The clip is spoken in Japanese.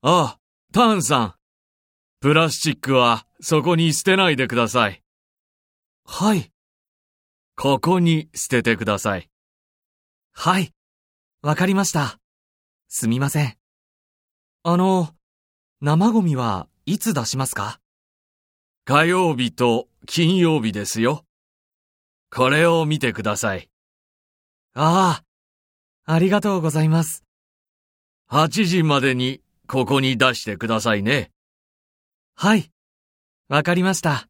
ああ、ターンさん。プラスチックはそこに捨てないでください。はい。ここに捨ててください。はい。わかりました。すみません。あの、生ゴミはいつ出しますか？火曜日と金曜日ですよ。これを見てください。ああ、ありがとうございます。8時までにここに出してくださいね。はい。わかりました。